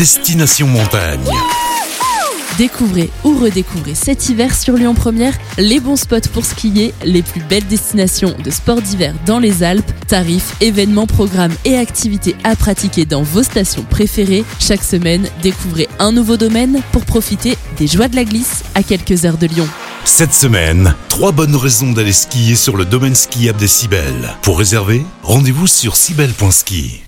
Destination Montagne. Découvrez ou redécouvrez cet hiver sur Lyon Première les bons spots pour skier, les plus belles destinations de sports d'hiver dans les Alpes, tarifs, événements, programmes et activités à pratiquer dans vos stations préférées. Chaque semaine, découvrez un nouveau domaine pour profiter des joies de la glisse à quelques heures de Lyon. Cette semaine, trois bonnes raisons d'aller skier sur le domaine skiable des Cibelles. Pour réserver, rendez-vous sur cibelle.ski.